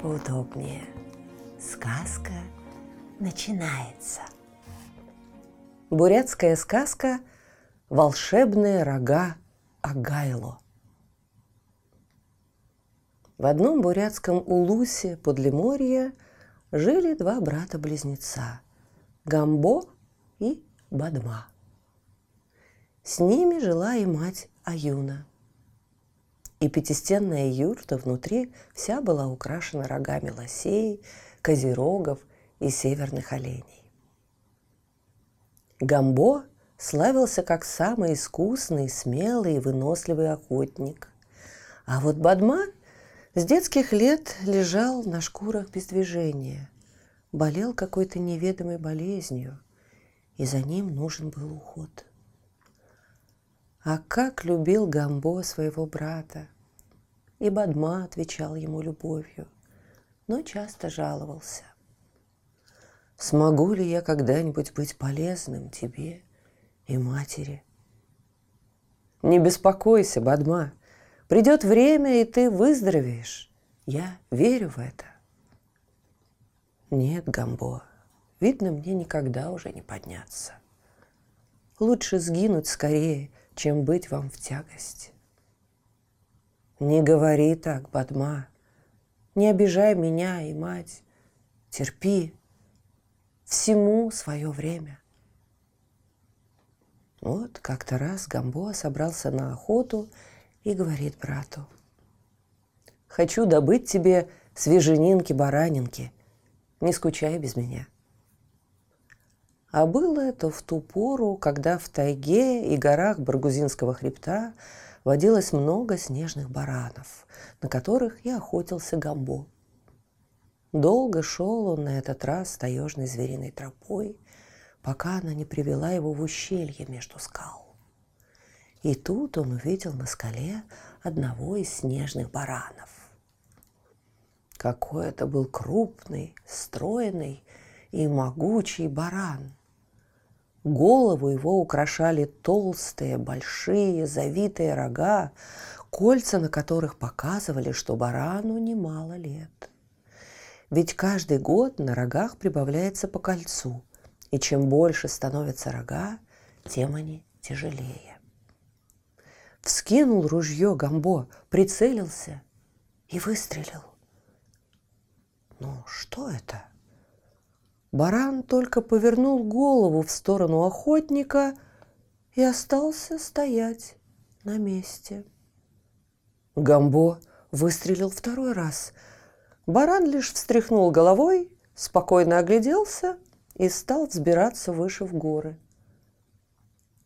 поудобнее. Сказка начинается. Бурятская сказка «Волшебные рога Агайло». В одном бурятском улусе подлиморья жили два брата-близнеца – Гамбо и Бадма. С ними жила и мать Аюна – и пятистенная юрта внутри вся была украшена рогами лосей, козерогов и северных оленей. Гамбо славился как самый искусный, смелый и выносливый охотник. А вот Бадма с детских лет лежал на шкурах без движения, болел какой-то неведомой болезнью, и за ним нужен был уход – а как любил Гамбо своего брата! И Бадма отвечал ему любовью, но часто жаловался. «Смогу ли я когда-нибудь быть полезным тебе и матери?» «Не беспокойся, Бадма, придет время, и ты выздоровеешь. Я верю в это». «Нет, Гамбо, видно, мне никогда уже не подняться. Лучше сгинуть скорее, чем быть вам в тягость. Не говори так, Бадма. Не обижай меня и мать. Терпи. Всему свое время. Вот как-то раз Гамбо собрался на охоту и говорит брату. «Хочу добыть тебе свеженинки-баранинки. Не скучай без меня». А было это в ту пору, когда в тайге и горах Баргузинского хребта водилось много снежных баранов, на которых и охотился Гамбо. Долго шел он на этот раз таежной звериной тропой, пока она не привела его в ущелье между скал. И тут он увидел на скале одного из снежных баранов. Какой это был крупный, стройный и могучий баран – Голову его украшали толстые, большие, завитые рога, кольца на которых показывали, что барану немало лет. Ведь каждый год на рогах прибавляется по кольцу, и чем больше становятся рога, тем они тяжелее. Вскинул ружье Гамбо, прицелился и выстрелил. Ну, что это? Баран только повернул голову в сторону охотника и остался стоять на месте. Гамбо выстрелил второй раз. Баран лишь встряхнул головой, спокойно огляделся и стал взбираться выше в горы.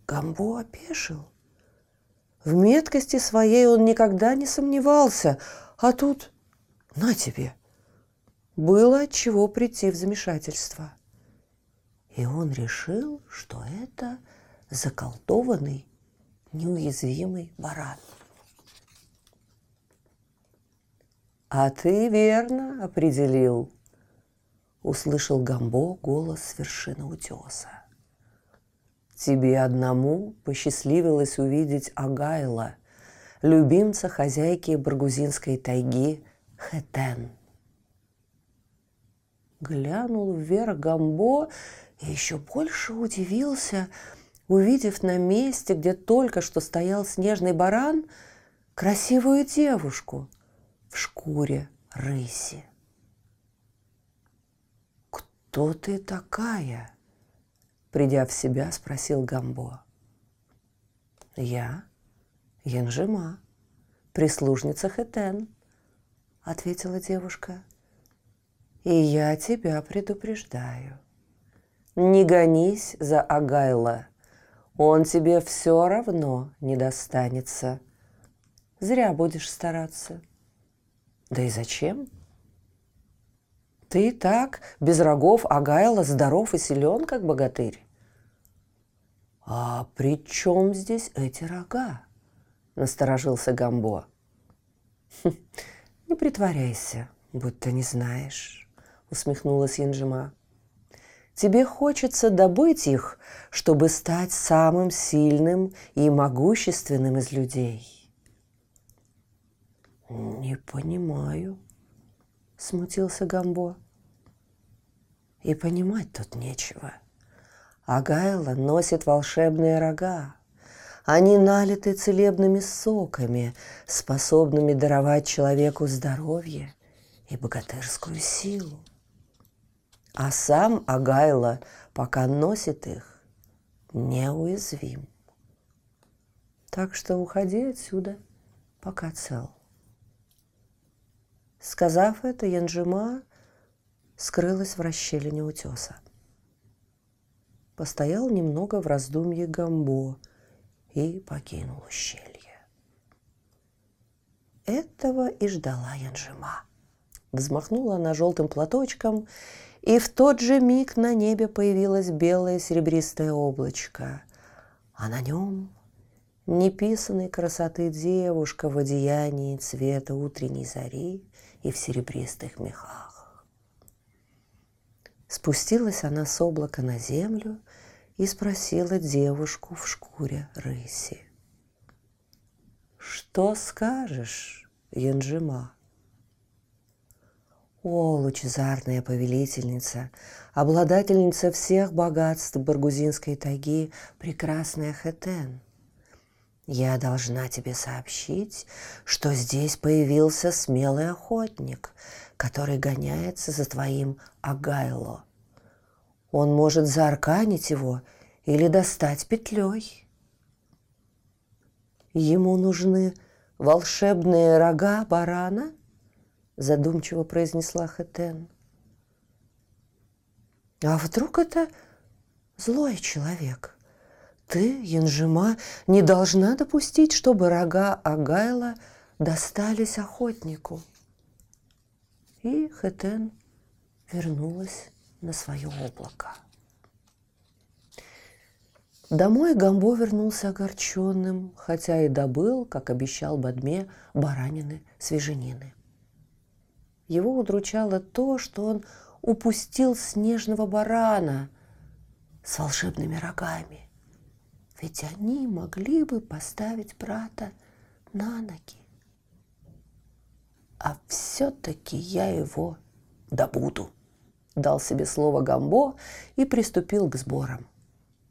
Гамбо опешил. В меткости своей он никогда не сомневался, а тут на тебе – было от чего прийти в замешательство. И он решил, что это заколдованный, неуязвимый баран. «А ты верно определил», — услышал Гамбо голос с вершины утеса. «Тебе одному посчастливилось увидеть Агайла, любимца хозяйки Баргузинской тайги Хетен» глянул вверх Гамбо и еще больше удивился, увидев на месте, где только что стоял снежный баран, красивую девушку в шкуре рыси. «Кто ты такая?» Придя в себя, спросил Гамбо. «Я Янжима, прислужница Хетен», — ответила девушка. И я тебя предупреждаю. Не гонись за Агайла. Он тебе все равно не достанется. Зря будешь стараться. Да и зачем? Ты так, без рогов, агайла, здоров и силен, как богатырь. А при чем здесь эти рога? Насторожился Гамбо. «Хм, не притворяйся, будто не знаешь, усмехнулась Янжима. Тебе хочется добыть их, чтобы стать самым сильным и могущественным из людей. Не понимаю, смутился Гамбо. И понимать тут нечего. Агайла носит волшебные рога. Они налиты целебными соками, способными даровать человеку здоровье и богатырскую силу. А сам Агайла, пока носит их, неуязвим. Так что уходи отсюда, пока цел. Сказав это, Янжима скрылась в расщелине утеса. Постоял немного в раздумье Гамбо и покинул ущелье. Этого и ждала Янжима. Взмахнула она желтым платочком, и в тот же миг на небе появилось белое серебристое облачко, а на нем неписанной красоты девушка в одеянии цвета утренней зари и в серебристых мехах. Спустилась она с облака на землю и спросила девушку в шкуре рыси. «Что скажешь, Янжима?» О, лучезарная повелительница, обладательница всех богатств Баргузинской тайги, прекрасная Хетен. Я должна тебе сообщить, что здесь появился смелый охотник, который гоняется за твоим Агайло. Он может заарканить его или достать петлей. Ему нужны волшебные рога барана – задумчиво произнесла Хэтен. А вдруг это злой человек? Ты, Янжима, не должна допустить, чтобы рога Агайла достались охотнику. И Хэтен вернулась на свое облако. Домой Гамбо вернулся огорченным, хотя и добыл, как обещал Бадме, баранины, свеженины. Его удручало то, что он упустил снежного барана с волшебными рогами. Ведь они могли бы поставить брата на ноги. А все-таки я его добуду, дал себе слово Гамбо и приступил к сборам.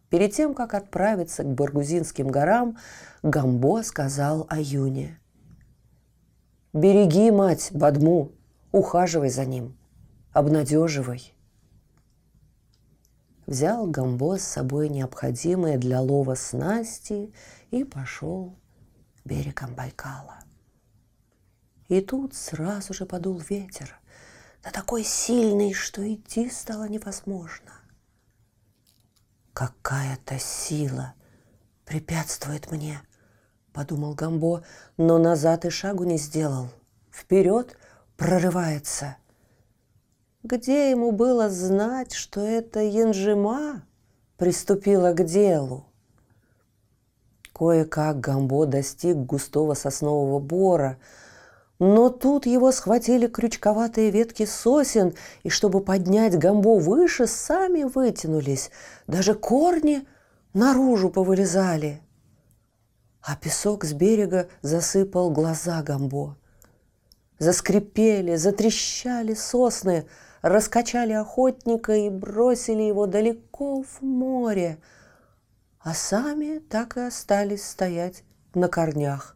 Перед тем, как отправиться к Баргузинским горам, Гамбо сказал Аюне. «Береги, мать, Бадму, ухаживай за ним, обнадеживай. Взял Гамбо с собой необходимые для лова снасти и пошел берегом Байкала. И тут сразу же подул ветер, да такой сильный, что идти стало невозможно. Какая-то сила препятствует мне, подумал Гамбо, но назад и шагу не сделал. Вперед прорывается. Где ему было знать, что это Янжима приступила к делу? Кое-как Гамбо достиг густого соснового бора, но тут его схватили крючковатые ветки сосен, и чтобы поднять Гамбо выше, сами вытянулись. Даже корни наружу повылезали. А песок с берега засыпал глаза Гамбо. Заскрипели, затрещали сосны, раскачали охотника и бросили его далеко в море, а сами так и остались стоять на корнях,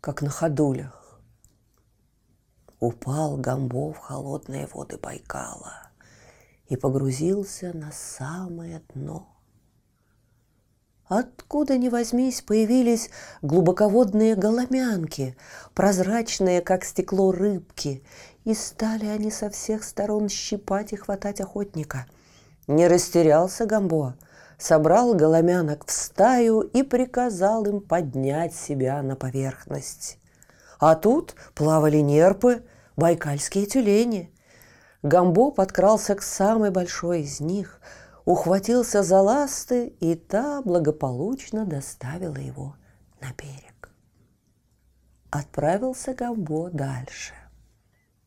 как на ходулях. Упал Гамбо в холодные воды Байкала и погрузился на самое дно – Откуда ни возьмись, появились глубоководные голомянки, прозрачные, как стекло рыбки, и стали они со всех сторон щипать и хватать охотника. Не растерялся Гамбо, собрал голомянок в стаю и приказал им поднять себя на поверхность. А тут плавали нерпы, байкальские тюлени. Гамбо подкрался к самой большой из них, ухватился за ласты, и та благополучно доставила его на берег. Отправился Гамбо дальше.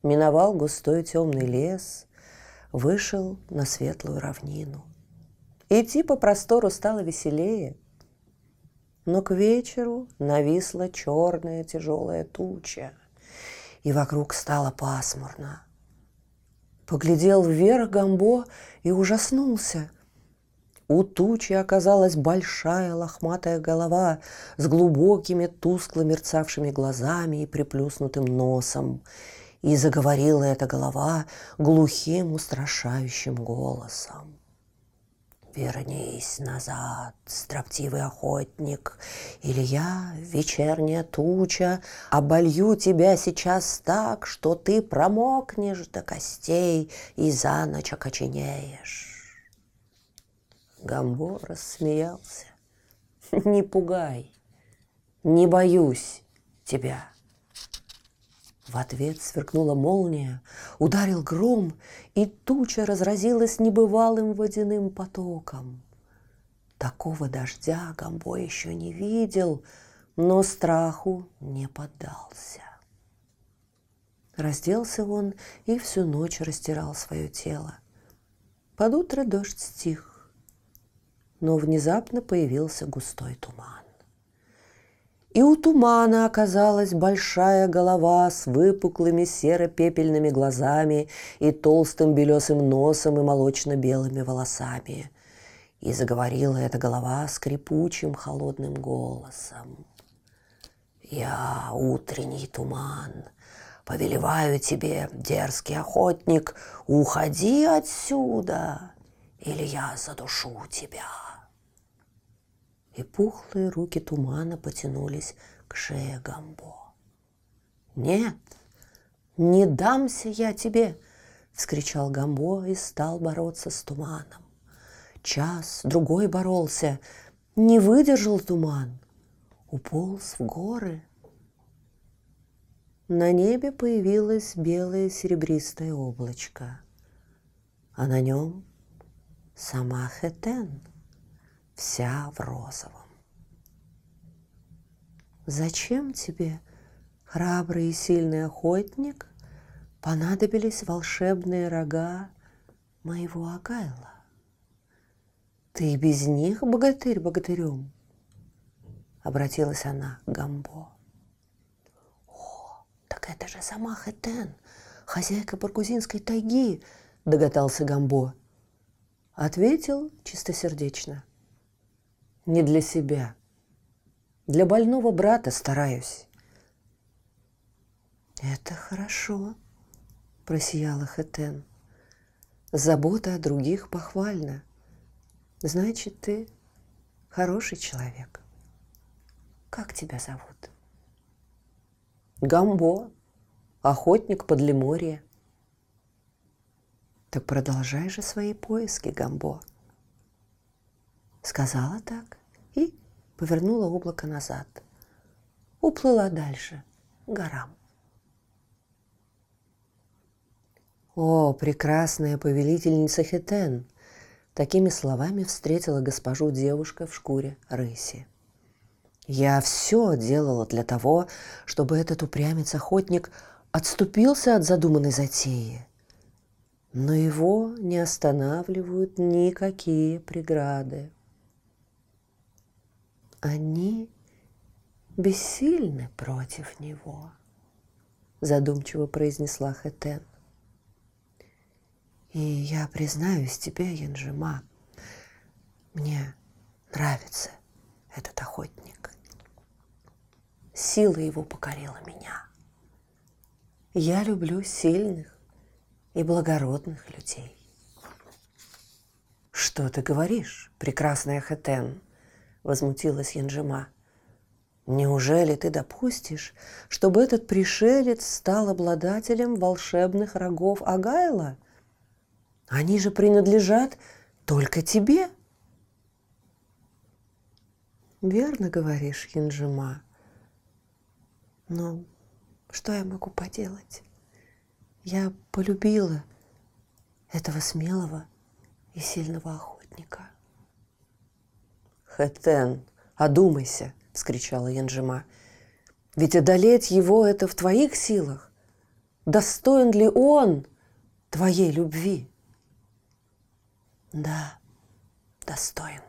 Миновал густой темный лес, вышел на светлую равнину. Идти по простору стало веселее, но к вечеру нависла черная тяжелая туча, и вокруг стало пасмурно. Поглядел вверх Гамбо и ужаснулся. У тучи оказалась большая лохматая голова с глубокими тускло мерцавшими глазами и приплюснутым носом. И заговорила эта голова глухим устрашающим голосом. Вернись назад, строптивый охотник, Или я, вечерняя туча, Оболью тебя сейчас так, Что ты промокнешь до костей И за ночь окоченеешь. Гамбо рассмеялся. Не пугай, не боюсь тебя. В ответ сверкнула молния, ударил гром, и туча разразилась небывалым водяным потоком. Такого дождя Гамбо еще не видел, но страху не поддался. Разделся он и всю ночь растирал свое тело. Под утро дождь стих, но внезапно появился густой туман. И у тумана оказалась большая голова с выпуклыми серо-пепельными глазами и толстым белесым носом и молочно-белыми волосами. И заговорила эта голова скрипучим холодным голосом. «Я утренний туман, повелеваю тебе, дерзкий охотник, уходи отсюда, или я задушу тебя» и пухлые руки тумана потянулись к шее Гамбо. «Нет, не дамся я тебе!» — вскричал Гамбо и стал бороться с туманом. Час, другой боролся, не выдержал туман, уполз в горы. На небе появилось белое серебристое облачко, а на нем сама Хетен — вся в розовом. Зачем тебе, храбрый и сильный охотник, понадобились волшебные рога моего Агайла? Ты без них богатырь богатырем? Обратилась она к Гамбо. О, так это же сама Хетен, хозяйка баргузинской тайги, догадался Гамбо. Ответил чистосердечно – не для себя. Для больного брата стараюсь. Это хорошо, просияла Хетен. Забота о других похвальна. Значит, ты хороший человек. Как тебя зовут? Гамбо, охотник подлиморья. Так продолжай же свои поиски, Гамбо. Сказала так и повернула облако назад. Уплыла дальше, горам. «О, прекрасная повелительница Хетен!» Такими словами встретила госпожу девушка в шкуре рыси. «Я все делала для того, чтобы этот упрямец-охотник отступился от задуманной затеи. Но его не останавливают никакие преграды они бессильны против него, задумчиво произнесла Хетен. И я признаюсь тебе, Янжима, мне нравится этот охотник. Сила его покорила меня. Я люблю сильных и благородных людей. Что ты говоришь, прекрасная Хетен? Возмутилась Янжима. Неужели ты допустишь, чтобы этот пришелец стал обладателем волшебных рогов Агайла? Они же принадлежат только тебе. Верно говоришь, Янжима. Но что я могу поделать? Я полюбила этого смелого и сильного охотника. «Хэтен, одумайся!» — вскричала Янжима. «Ведь одолеть его — это в твоих силах. Достоин ли он твоей любви?» «Да, достоин»,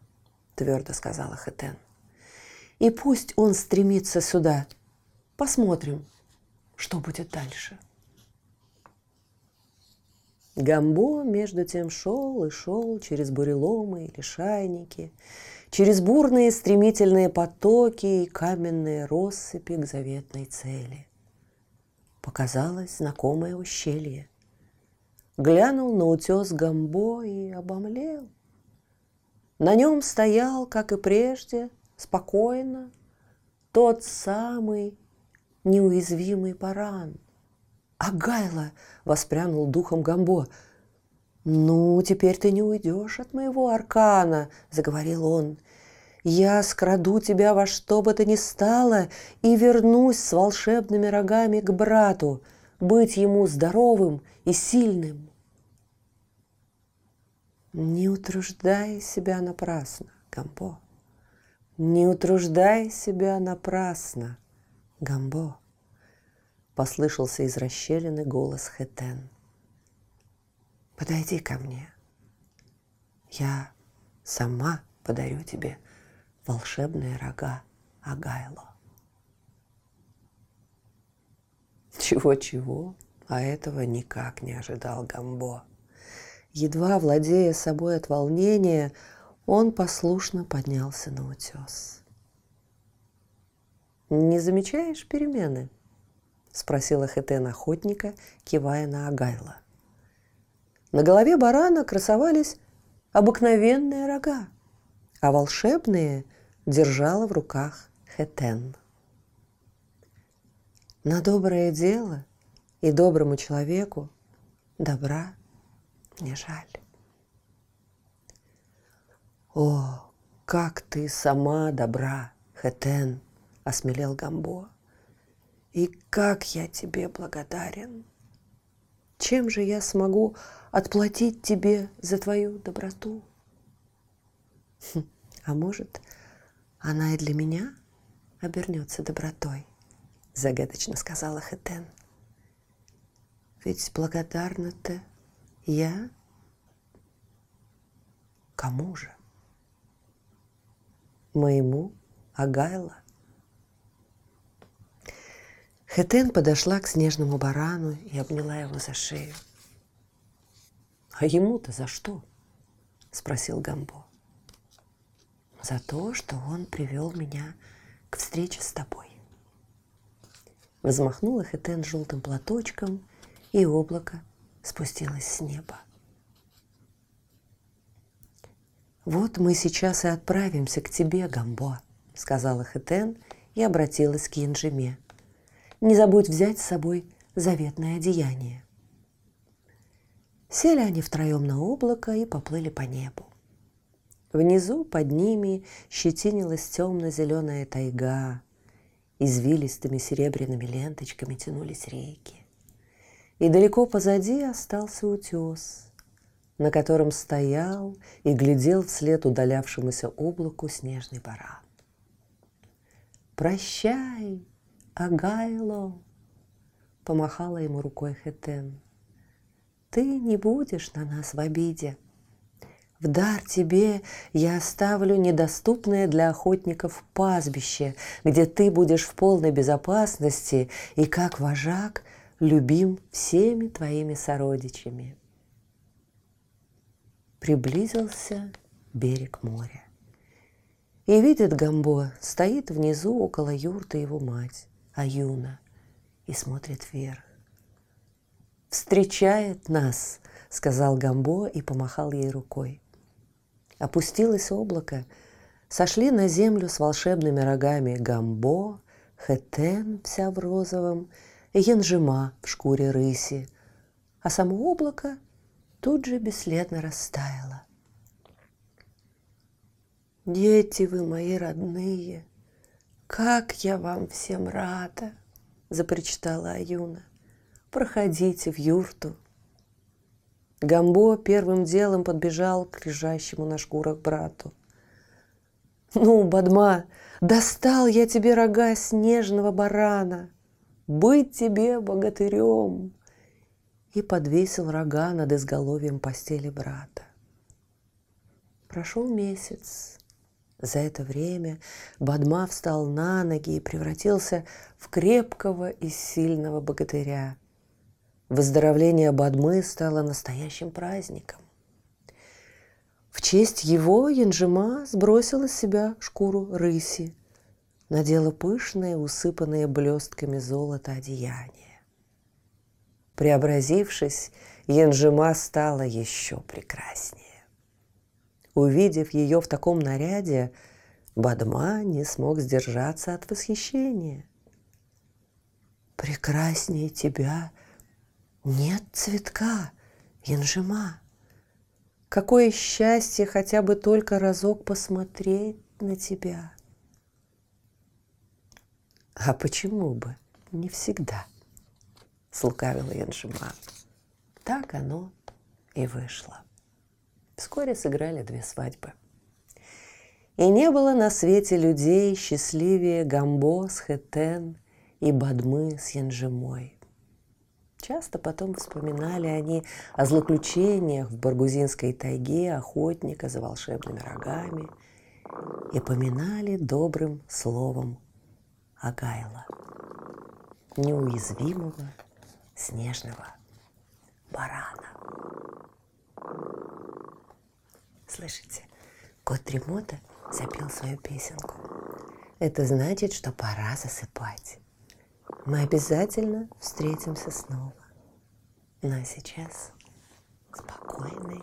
— твердо сказала Хэтен. «И пусть он стремится сюда. Посмотрим, что будет дальше». Гамбо, между тем, шел и шел через буреломы и лишайники, через бурные стремительные потоки и каменные россыпи к заветной цели. Показалось знакомое ущелье. Глянул на утес Гамбо и обомлел. На нем стоял, как и прежде, спокойно, тот самый неуязвимый баран. А Гайла воспрянул духом Гамбо. «Ну, теперь ты не уйдешь от моего аркана», — заговорил он. «Я скраду тебя во что бы то ни стало и вернусь с волшебными рогами к брату, быть ему здоровым и сильным». Не утруждай себя напрасно, Гамбо. Не утруждай себя напрасно, Гамбо. Послышался из расщелины голос Хетен. Подойди ко мне. Я сама подарю тебе волшебные рога Агайло. Чего-чего, а этого никак не ожидал Гамбо. Едва владея собой от волнения, он послушно поднялся на утес. «Не замечаешь перемены?» — спросила Хетен охотника, кивая на Агайла. На голове барана красовались обыкновенные рога, а волшебные держала в руках Хетен. На доброе дело и доброму человеку добра не жаль. О, как ты сама добра, Хетен, осмелел Гамбо. И как я тебе благодарен. Чем же я смогу отплатить тебе за твою доброту? Хм, а может, она и для меня обернется добротой, загадочно сказала Хетен. Ведь благодарна-то я? Кому же? Моему Агайла. Хетен подошла к снежному барану и обняла его за шею. «А ему-то за что?» – спросил Гамбо. «За то, что он привел меня к встрече с тобой». Взмахнула Хетен желтым платочком, и облако спустилась с неба. «Вот мы сейчас и отправимся к тебе, Гамбо», — сказала Хетен и обратилась к Янжиме. «Не забудь взять с собой заветное одеяние». Сели они втроем на облако и поплыли по небу. Внизу под ними щетинилась темно-зеленая тайга. Извилистыми серебряными ленточками тянулись реки и далеко позади остался утес, на котором стоял и глядел вслед удалявшемуся облаку снежный баран. «Прощай, Агайло!» — помахала ему рукой Хетен. «Ты не будешь на нас в обиде. В дар тебе я оставлю недоступное для охотников пастбище, где ты будешь в полной безопасности и, как вожак, любим всеми твоими сородичами. Приблизился берег моря. И видит Гамбо, стоит внизу около юрты его мать, Аюна, и смотрит вверх. «Встречает нас!» — сказал Гамбо и помахал ей рукой. Опустилось облако, сошли на землю с волшебными рогами Гамбо, Хетен вся в розовом — янжима в шкуре рыси, а само облако тут же бесследно растаяло. «Дети вы мои родные, как я вам всем рада!» — запричитала Аюна. «Проходите в юрту». Гамбо первым делом подбежал к лежащему на шкурах брату. «Ну, Бадма, достал я тебе рога снежного барана, быть тебе богатырем!» И подвесил рога над изголовьем постели брата. Прошел месяц. За это время Бадма встал на ноги и превратился в крепкого и сильного богатыря. Выздоровление Бадмы стало настоящим праздником. В честь его Янжима сбросила с себя шкуру рыси, надела пышные, усыпанные блестками золота одеяния. Преобразившись, Янжима стала еще прекраснее. Увидев ее в таком наряде, Бадма не смог сдержаться от восхищения. «Прекраснее тебя нет цветка, Янжима. Какое счастье хотя бы только разок посмотреть на тебя!» «А почему бы не всегда?» — слукавила Янжима. Так оно и вышло. Вскоре сыграли две свадьбы. И не было на свете людей счастливее Гамбо с Хетен и Бадмы с Янжимой. Часто потом вспоминали они о злоключениях в Баргузинской тайге охотника за волшебными рогами и поминали добрым словом Агайла, неуязвимого снежного барана. Слышите, кот Тремота запел свою песенку. Это значит, что пора засыпать. Мы обязательно встретимся снова. Ну а сейчас спокойной